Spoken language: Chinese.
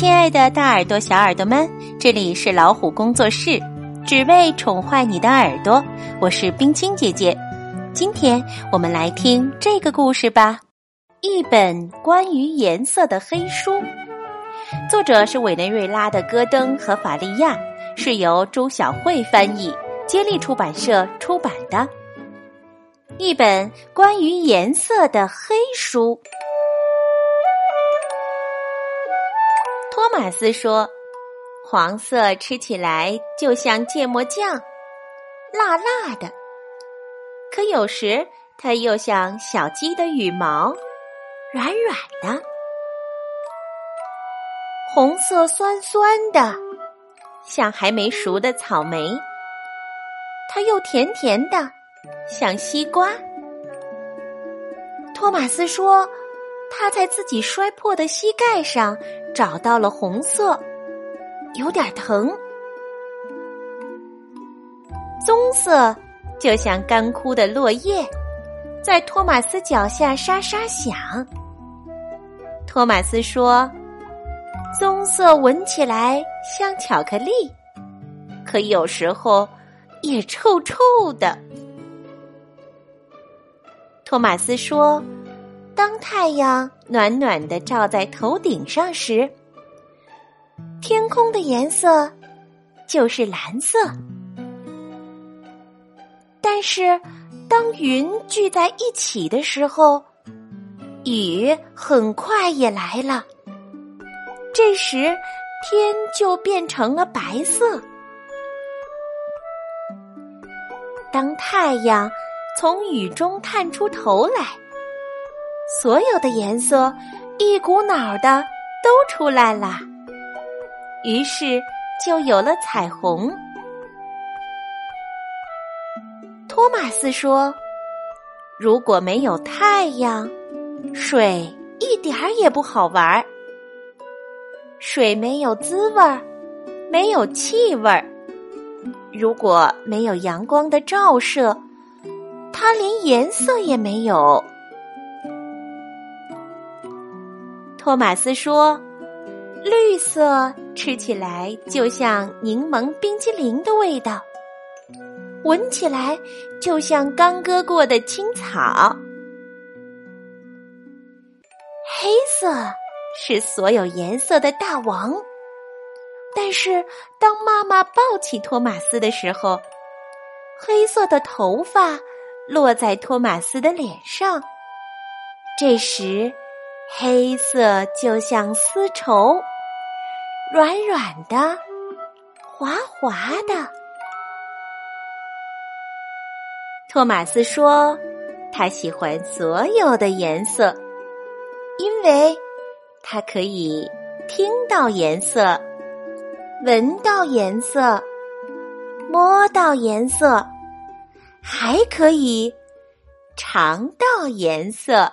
亲爱的，大耳朵、小耳朵们，这里是老虎工作室，只为宠坏你的耳朵。我是冰清姐姐，今天我们来听这个故事吧。一本关于颜色的黑书，作者是委内瑞拉的戈登和法利亚，是由周小慧翻译，接力出版社出版的。一本关于颜色的黑书。托马斯说：“黄色吃起来就像芥末酱，辣辣的；可有时它又像小鸡的羽毛，软软的。红色酸酸的，像还没熟的草莓；它又甜甜的，像西瓜。”托马斯说。他在自己摔破的膝盖上找到了红色，有点疼。棕色就像干枯的落叶，在托马斯脚下沙沙响。托马斯说：“棕色闻起来像巧克力，可有时候也臭臭的。”托马斯说。当太阳暖暖的照在头顶上时，天空的颜色就是蓝色。但是，当云聚在一起的时候，雨很快也来了。这时，天就变成了白色。当太阳从雨中探出头来。所有的颜色一股脑的都出来了，于是就有了彩虹。托马斯说：“如果没有太阳，水一点儿也不好玩儿。水没有滋味儿，没有气味儿。如果没有阳光的照射，它连颜色也没有。”托马斯说：“绿色吃起来就像柠檬冰激凌的味道，闻起来就像刚割过的青草。黑色是所有颜色的大王，但是当妈妈抱起托马斯的时候，黑色的头发落在托马斯的脸上，这时。”黑色就像丝绸，软软的，滑滑的。托马斯说：“他喜欢所有的颜色，因为他可以听到颜色，闻到颜色，摸到颜色，还可以尝到颜色。”